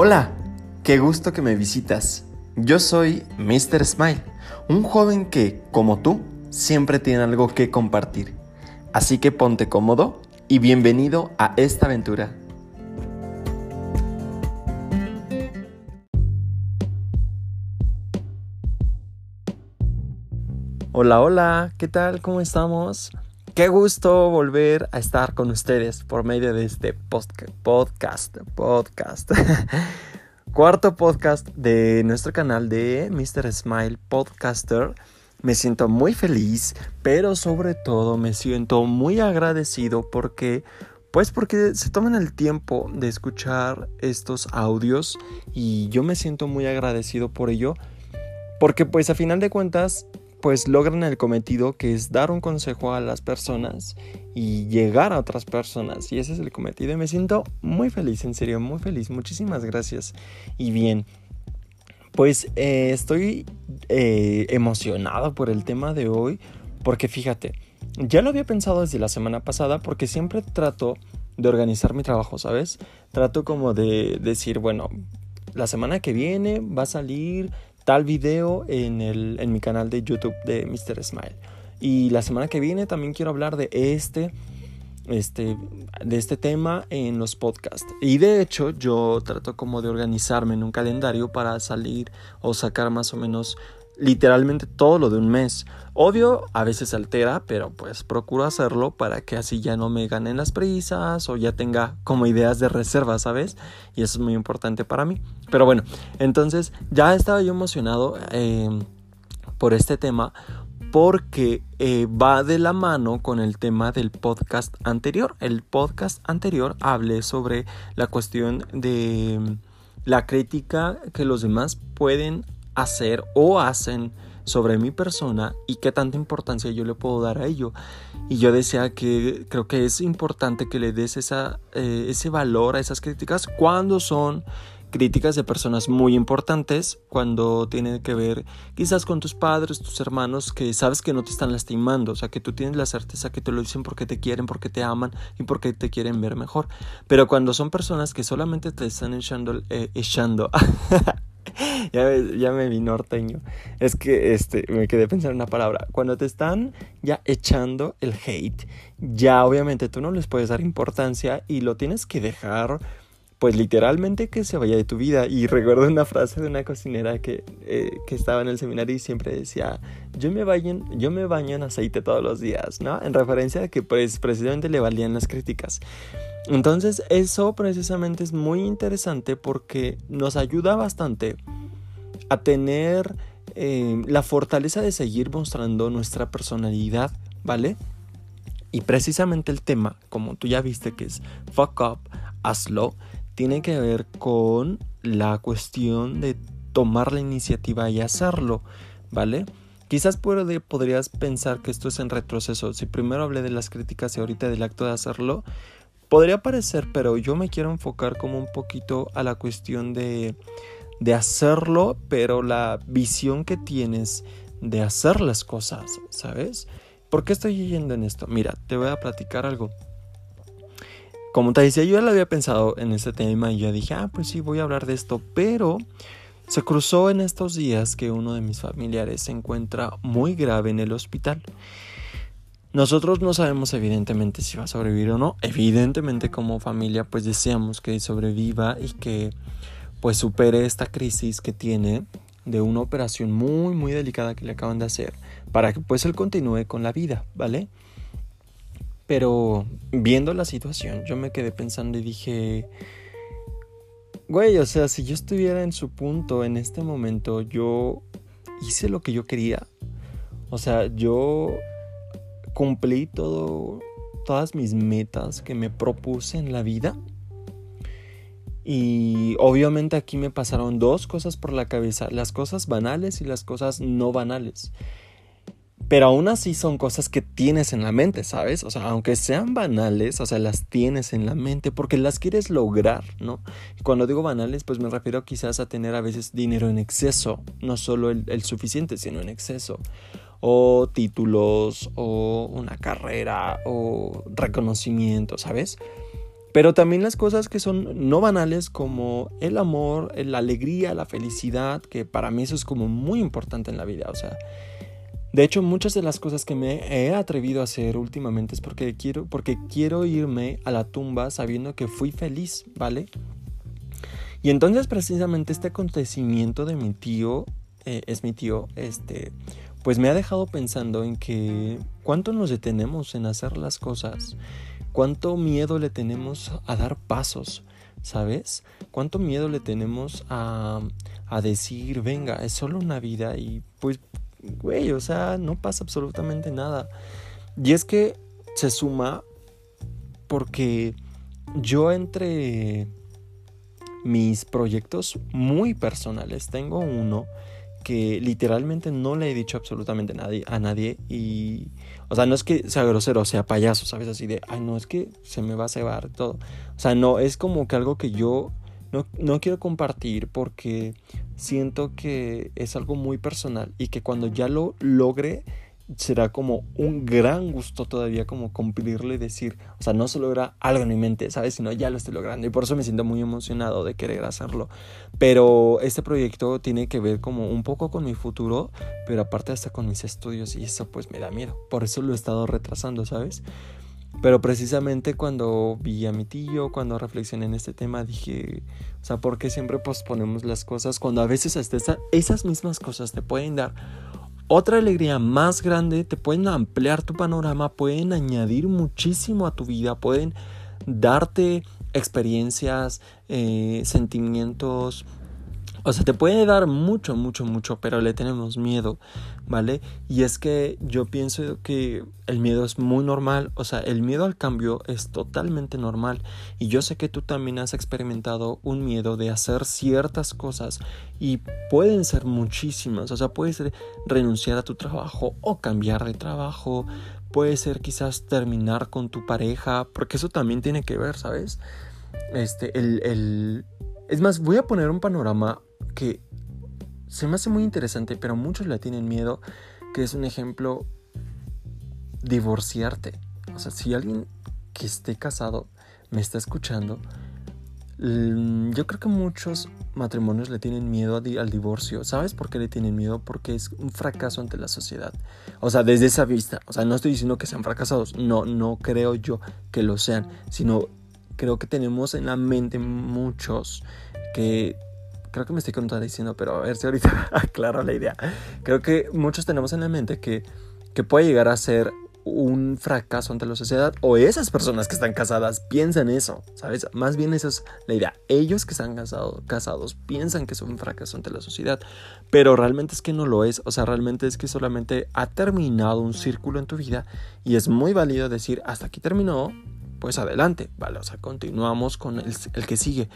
Hola, qué gusto que me visitas. Yo soy Mr. Smile, un joven que, como tú, siempre tiene algo que compartir. Así que ponte cómodo y bienvenido a esta aventura. Hola, hola, ¿qué tal? ¿Cómo estamos? Qué gusto volver a estar con ustedes por medio de este podcast, podcast. Cuarto podcast de nuestro canal de Mr. Smile Podcaster. Me siento muy feliz, pero sobre todo me siento muy agradecido porque pues porque se toman el tiempo de escuchar estos audios y yo me siento muy agradecido por ello porque pues a final de cuentas pues logran el cometido que es dar un consejo a las personas y llegar a otras personas. Y ese es el cometido. Y me siento muy feliz, en serio, muy feliz. Muchísimas gracias. Y bien, pues eh, estoy eh, emocionado por el tema de hoy. Porque fíjate, ya lo había pensado desde la semana pasada porque siempre trato de organizar mi trabajo, ¿sabes? Trato como de decir, bueno, la semana que viene va a salir tal video en, el, en mi canal de YouTube de Mr. Smile. Y la semana que viene también quiero hablar de este, este, de este tema en los podcasts. Y de hecho yo trato como de organizarme en un calendario para salir o sacar más o menos literalmente todo lo de un mes. Obvio, a veces altera, pero pues procuro hacerlo para que así ya no me ganen las prisas o ya tenga como ideas de reserva, ¿sabes? Y eso es muy importante para mí. Pero bueno, entonces ya estaba yo emocionado em, por este tema porque eh, va de la mano con el tema del podcast anterior. El podcast anterior hablé sobre la cuestión de la crítica que los demás pueden hacer o hacen sobre mi persona y qué tanta importancia yo le puedo dar a ello. Y yo decía que creo que es importante que le des esa, eh, ese valor a esas críticas cuando son críticas de personas muy importantes, cuando tienen que ver quizás con tus padres, tus hermanos, que sabes que no te están lastimando, o sea, que tú tienes la certeza que te lo dicen porque te quieren, porque te aman y porque te quieren ver mejor. Pero cuando son personas que solamente te están echando, eh, echando ya, ya me vi norteño. Es que este, me quedé pensando en una palabra. Cuando te están ya echando el hate, ya obviamente tú no les puedes dar importancia y lo tienes que dejar pues literalmente que se vaya de tu vida. Y recuerdo una frase de una cocinera que, eh, que estaba en el seminario y siempre decía, yo me, baño, yo me baño en aceite todos los días, ¿no? En referencia a que pues precisamente le valían las críticas. Entonces eso precisamente es muy interesante porque nos ayuda bastante a tener eh, la fortaleza de seguir mostrando nuestra personalidad, ¿vale? Y precisamente el tema, como tú ya viste que es fuck up, hazlo, tiene que ver con la cuestión de tomar la iniciativa y hacerlo, ¿vale? Quizás podrías pensar que esto es en retroceso. Si primero hablé de las críticas y ahorita del acto de hacerlo, podría parecer, pero yo me quiero enfocar como un poquito a la cuestión de, de hacerlo, pero la visión que tienes de hacer las cosas, ¿sabes? ¿Por qué estoy yendo en esto? Mira, te voy a platicar algo. Como te decía, yo ya lo había pensado en este tema y yo dije, ah, pues sí, voy a hablar de esto, pero se cruzó en estos días que uno de mis familiares se encuentra muy grave en el hospital. Nosotros no sabemos evidentemente si va a sobrevivir o no. Evidentemente como familia pues deseamos que sobreviva y que pues supere esta crisis que tiene de una operación muy muy delicada que le acaban de hacer para que pues él continúe con la vida, ¿vale? Pero viendo la situación, yo me quedé pensando y dije, güey, o sea, si yo estuviera en su punto en este momento, yo hice lo que yo quería. O sea, yo cumplí todo, todas mis metas que me propuse en la vida. Y obviamente aquí me pasaron dos cosas por la cabeza, las cosas banales y las cosas no banales. Pero aún así son cosas que tienes en la mente, ¿sabes? O sea, aunque sean banales, o sea, las tienes en la mente porque las quieres lograr, ¿no? Y cuando digo banales, pues me refiero quizás a tener a veces dinero en exceso, no solo el, el suficiente, sino en exceso. O títulos, o una carrera, o reconocimiento, ¿sabes? Pero también las cosas que son no banales como el amor, la alegría, la felicidad, que para mí eso es como muy importante en la vida. O sea, de hecho muchas de las cosas que me he atrevido a hacer últimamente es porque quiero, porque quiero irme a la tumba sabiendo que fui feliz, ¿vale? Y entonces precisamente este acontecimiento de mi tío, eh, es mi tío, este, pues me ha dejado pensando en que cuánto nos detenemos en hacer las cosas, cuánto miedo le tenemos a dar pasos, ¿sabes? Cuánto miedo le tenemos a, a decir, venga, es solo una vida y pues, güey, o sea, no pasa absolutamente nada. Y es que se suma porque yo entre mis proyectos muy personales. Tengo uno que literalmente no le he dicho absolutamente a nadie, a nadie y o sea, no es que sea grosero, sea payaso, ¿sabes? Así de, ay, no, es que se me va a cebar todo. O sea, no, es como que algo que yo no, no quiero compartir porque siento que es algo muy personal y que cuando ya lo logre será como un gran gusto todavía como cumplirle y decir, o sea, no se logra algo en mi mente, ¿sabes? Sino ya lo estoy logrando y por eso me siento muy emocionado de querer hacerlo. Pero este proyecto tiene que ver como un poco con mi futuro, pero aparte hasta con mis estudios y eso pues me da miedo. Por eso lo he estado retrasando, ¿sabes? Pero precisamente cuando vi a mi tío, cuando reflexioné en este tema, dije, o sea, ¿por qué siempre posponemos las cosas cuando a veces hasta esas mismas cosas te pueden dar otra alegría más grande, te pueden ampliar tu panorama, pueden añadir muchísimo a tu vida, pueden darte experiencias, eh, sentimientos, o sea, te puede dar mucho, mucho, mucho, pero le tenemos miedo, ¿vale? Y es que yo pienso que el miedo es muy normal, o sea, el miedo al cambio es totalmente normal. Y yo sé que tú también has experimentado un miedo de hacer ciertas cosas y pueden ser muchísimas, o sea, puede ser renunciar a tu trabajo o cambiar de trabajo, puede ser quizás terminar con tu pareja, porque eso también tiene que ver, ¿sabes? Este, el, el... Es más, voy a poner un panorama que se me hace muy interesante, pero muchos le tienen miedo, que es un ejemplo, divorciarte. O sea, si alguien que esté casado me está escuchando, yo creo que muchos matrimonios le tienen miedo al divorcio. ¿Sabes por qué le tienen miedo? Porque es un fracaso ante la sociedad. O sea, desde esa vista. O sea, no estoy diciendo que sean fracasados. No, no creo yo que lo sean. Sino creo que tenemos en la mente muchos que creo que me estoy contradiciendo, pero a ver si ahorita aclaro la idea. Creo que muchos tenemos en la mente que, que puede llegar a ser un fracaso ante la sociedad o esas personas que están casadas piensan eso, ¿sabes? Más bien eso es la idea. Ellos que están casados, casados piensan que es un fracaso ante la sociedad, pero realmente es que no lo es, o sea, realmente es que solamente ha terminado un círculo en tu vida y es muy válido decir, hasta aquí terminó, pues adelante, ¿vale? O sea, continuamos con el, el que sigue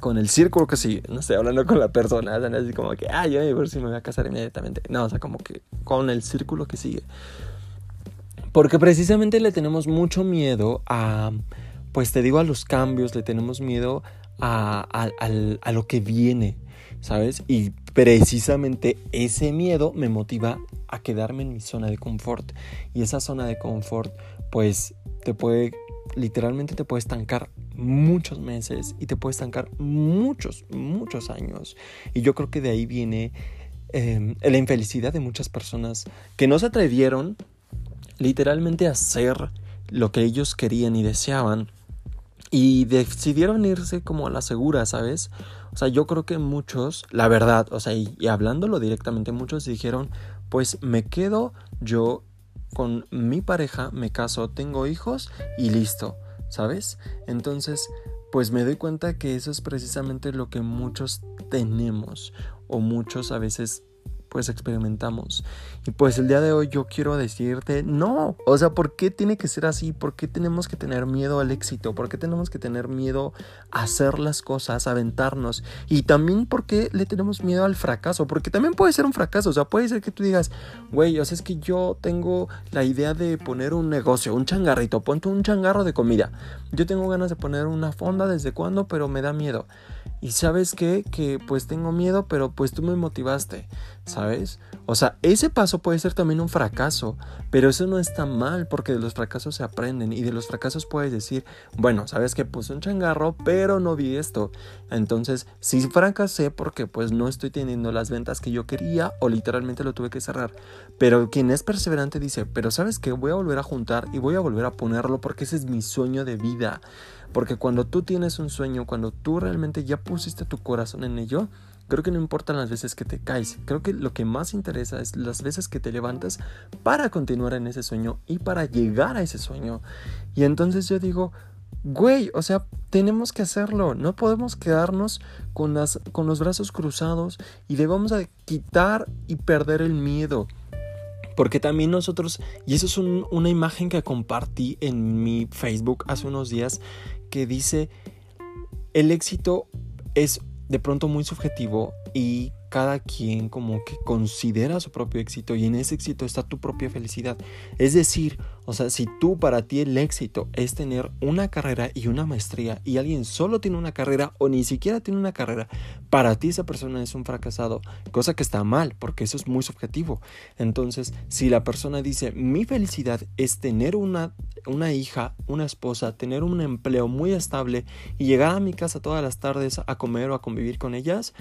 con el círculo que sigue. No estoy hablando con la persona, no así como que, ah, yo a ver si me voy a casar inmediatamente. No, o sea, como que con el círculo que sigue. Porque precisamente le tenemos mucho miedo a, pues te digo, a los cambios, le tenemos miedo a, a lo que viene, ¿sabes? Y precisamente ese miedo me motiva a quedarme en mi zona de confort. Y esa zona de confort, pues te puede, literalmente te puede estancar muchos meses y te puede estancar muchos, muchos años. Y yo creo que de ahí viene em, la infelicidad de muchas personas que no se atrevieron literalmente a hacer lo que ellos querían y deseaban y decidieron irse como a la segura, ¿sabes? O sea, yo creo que muchos, la verdad, o sea, y, y hablándolo directamente, muchos dijeron, pues me quedo yo con mi pareja, me caso, tengo hijos y listo. ¿sabes? Entonces, pues me doy cuenta que eso es precisamente lo que muchos tenemos o muchos a veces pues experimentamos. Y pues el día de hoy yo quiero decirte, no, o sea, ¿por qué tiene que ser así? ¿Por qué tenemos que tener miedo al éxito? ¿Por qué tenemos que tener miedo a hacer las cosas, a aventarnos? Y también ¿por qué le tenemos miedo al fracaso? Porque también puede ser un fracaso, o sea, puede ser que tú digas, güey, o sea, es que yo tengo la idea de poner un negocio, un changarrito, ponte un changarro de comida. Yo tengo ganas de poner una fonda desde cuándo, pero me da miedo. Y sabes qué, que pues tengo miedo, pero pues tú me motivaste, ¿sabes? O sea, ese paso puede ser también un fracaso, pero eso no está mal porque de los fracasos se aprenden y de los fracasos puedes decir, bueno, sabes que puse un changarro, pero no vi esto. Entonces, si fracasé porque pues no estoy teniendo las ventas que yo quería o literalmente lo tuve que cerrar. Pero quien es perseverante dice, pero sabes que voy a volver a juntar y voy a volver a ponerlo porque ese es mi sueño de vida. Porque cuando tú tienes un sueño, cuando tú realmente ya pusiste tu corazón en ello, Creo que no importan las veces que te caes, creo que lo que más interesa es las veces que te levantas para continuar en ese sueño y para llegar a ese sueño. Y entonces yo digo, güey, o sea, tenemos que hacerlo, no podemos quedarnos con, las, con los brazos cruzados y debemos de quitar y perder el miedo. Porque también nosotros, y eso es una imagen que compartí en mi Facebook hace unos días, que dice, el éxito es de pronto muy subjetivo y cada quien como que considera su propio éxito y en ese éxito está tu propia felicidad. Es decir, o sea, si tú para ti el éxito es tener una carrera y una maestría y alguien solo tiene una carrera o ni siquiera tiene una carrera, para ti esa persona es un fracasado, cosa que está mal porque eso es muy subjetivo. Entonces, si la persona dice, mi felicidad es tener una, una hija, una esposa, tener un empleo muy estable y llegar a mi casa todas las tardes a comer o a convivir con ellas,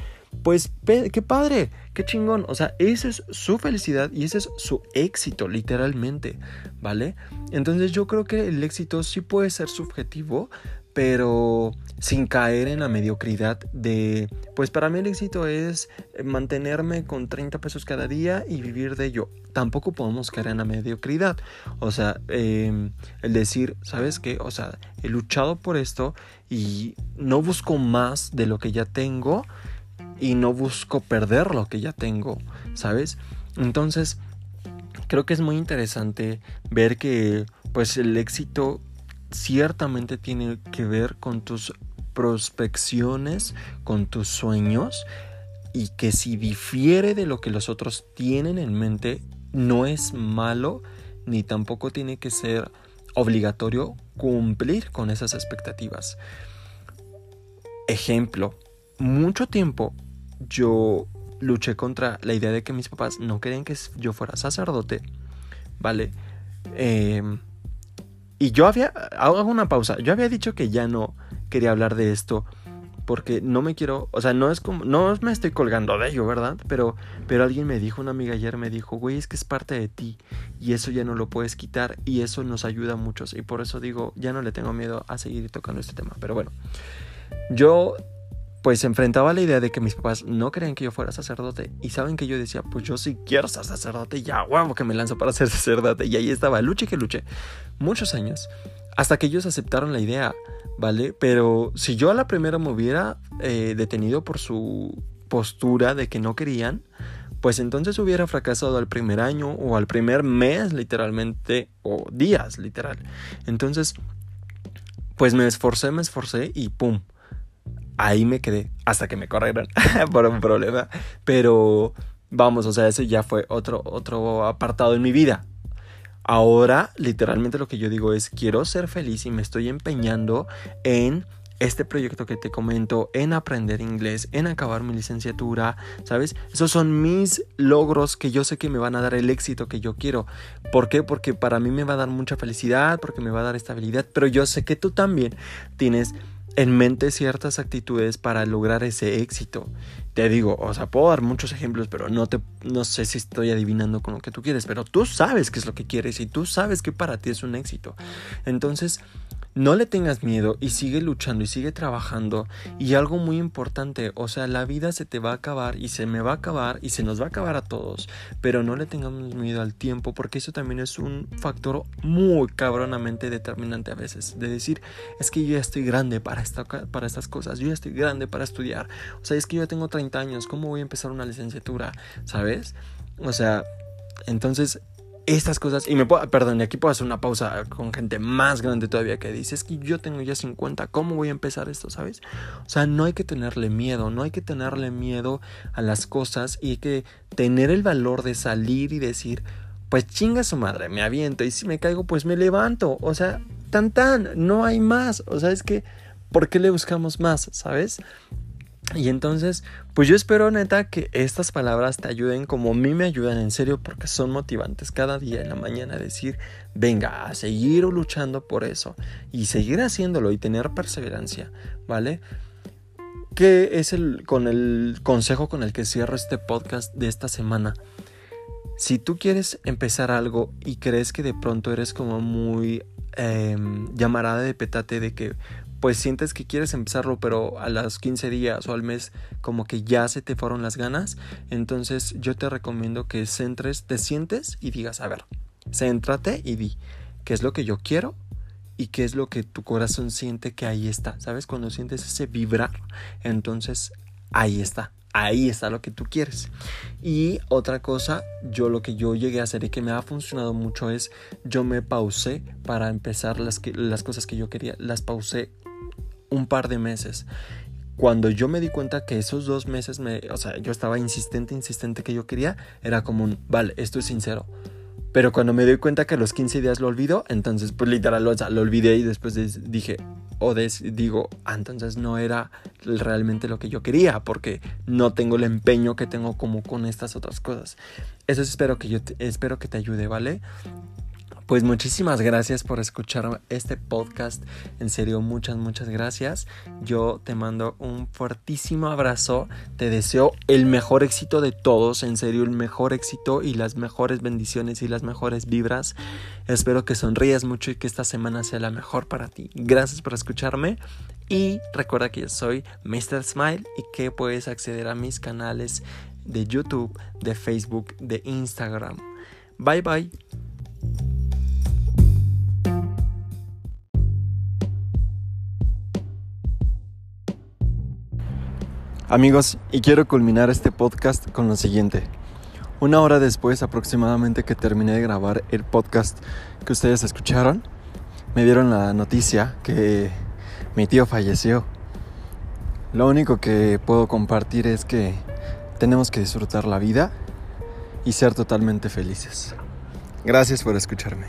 pues qué padre, qué chingón. O sea, esa es su felicidad y ese es su éxito, literalmente, ¿vale? Entonces yo creo que el éxito sí puede ser subjetivo, pero sin caer en la mediocridad de, pues para mí el éxito es mantenerme con 30 pesos cada día y vivir de ello. Tampoco podemos caer en la mediocridad. O sea, em, el decir, ¿sabes qué? O sea, he luchado por esto y no busco más de lo que ya tengo y no busco perder lo que ya tengo, ¿sabes? Entonces, creo que es muy interesante ver que pues el éxito ciertamente tiene que ver con tus prospecciones, con tus sueños y que si difiere de lo que los otros tienen en mente, no es malo ni tampoco tiene que ser obligatorio cumplir con esas expectativas. Ejemplo, mucho tiempo yo luché contra la idea de que mis papás no querían que yo fuera sacerdote, ¿vale? Em, y yo había, hago una pausa, yo había dicho que ya no quería hablar de esto porque no me quiero, o sea, no es como, no me estoy colgando de ello, ¿verdad? Pero, pero alguien me dijo, una amiga ayer me dijo, güey, es que es parte de ti y eso ya no lo puedes quitar y eso nos ayuda a muchos y por eso digo, ya no le tengo miedo a seguir tocando este tema, pero bueno, yo pues se enfrentaba a la idea de que mis papás no querían que yo fuera sacerdote y saben que yo decía, pues yo sí quiero ser sacerdote, ya huevo que me lanzo para ser sacerdote y ahí estaba, luche que luche, muchos años, hasta que ellos aceptaron la idea, ¿vale? Pero si yo a la primera me hubiera eh, detenido por su postura de que no querían, pues entonces hubiera fracasado al primer año o al primer mes literalmente o días literal. Entonces, pues me esforcé, me esforcé y ¡pum! Ahí me quedé hasta que me corrieron por un problema. Pero vamos, o sea, ese ya fue otro, otro apartado en mi vida. Ahora, literalmente lo que yo digo es, quiero ser feliz y me estoy empeñando en este proyecto que te comento, en aprender inglés, en acabar mi licenciatura, ¿sabes? Esos son mis logros que yo sé que me van a dar el éxito que yo quiero. ¿Por qué? Porque para mí me va a dar mucha felicidad, porque me va a dar estabilidad, pero yo sé que tú también tienes en mente ciertas actitudes para lograr ese éxito. Te digo, o sea, puedo dar muchos ejemplos, pero no te no sé si estoy adivinando con lo que tú quieres, pero tú sabes qué es lo que quieres y tú sabes que para ti es un éxito. Entonces, no le tengas miedo y sigue luchando y sigue trabajando. Y algo muy importante, o sea, la vida se te va a acabar y se me va a acabar y se nos va a acabar a todos. Pero no le tengamos miedo al tiempo porque eso también es un factor muy cabronamente determinante a veces. De decir, es que yo ya estoy grande para, esta, para estas cosas, yo ya estoy grande para estudiar. O sea, es que yo ya tengo 30 años, ¿cómo voy a empezar una licenciatura? ¿Sabes? O sea, entonces estas cosas, y me puedo, perdón, y aquí puedo hacer una pausa con gente más grande todavía que dice, es que yo tengo ya 50, ¿cómo voy a empezar esto, sabes? O sea, no hay que tenerle miedo, no hay que tenerle miedo a las cosas y hay que tener el valor de salir y decir, pues chinga su madre, me aviento y si me caigo, pues me levanto, o sea, tan tan, no hay más, o sea, es que, ¿por qué le buscamos más, sabes? Y entonces, pues yo espero neta que estas palabras te ayuden como a mí me ayudan en serio porque son motivantes cada día en la mañana decir, venga, a seguir luchando por eso y seguir haciéndolo y tener perseverancia, ¿vale? ¿Qué es el con el consejo con el que cierro este podcast de esta semana? Si tú quieres empezar algo y crees que de pronto eres como muy em, llamarada de petate de que pues sientes que quieres empezarlo, pero a los 15 días o al mes como que ya se te fueron las ganas, entonces yo te recomiendo que centres, te sientes y digas, a ver, céntrate y di qué es lo que yo quiero y qué es lo que tu corazón siente que ahí está, ¿sabes? Cuando sientes ese vibrar, entonces ahí está. Ahí está lo que tú quieres. Y otra cosa, yo lo que yo llegué a hacer y que me ha funcionado mucho es yo me pausé para empezar las, las cosas que yo quería. Las pausé un par de meses. Cuando yo me di cuenta que esos dos meses, me, o sea, yo estaba insistente, insistente que yo quería, era como un, vale, esto es sincero. Pero cuando me doy cuenta que a los 15 días lo olvido, entonces pues literal o sea, lo olvidé y después dije, o digo, ah, entonces no era realmente lo que yo quería porque no tengo el empeño que tengo como con estas otras cosas. Eso espero que yo espero que te ayude, ¿vale? Pues muchísimas gracias por escuchar este podcast. En serio, muchas, muchas gracias. Yo te mando un fuertísimo abrazo. Te deseo el mejor éxito de todos. En serio, el mejor éxito y las mejores bendiciones y las mejores vibras. Espero que sonrías mucho y que esta semana sea la mejor para ti. Gracias por escucharme. Y recuerda que yo soy Mr. Smile y que puedes acceder a mis canales de YouTube, de Facebook, de Instagram. Bye bye. Amigos, y quiero culminar este podcast con lo siguiente. Una hora después aproximadamente que terminé de grabar el podcast que ustedes escucharon, me dieron la noticia que mi tío falleció. Lo único que puedo compartir es que tenemos que disfrutar la vida y ser totalmente felices. Gracias por escucharme.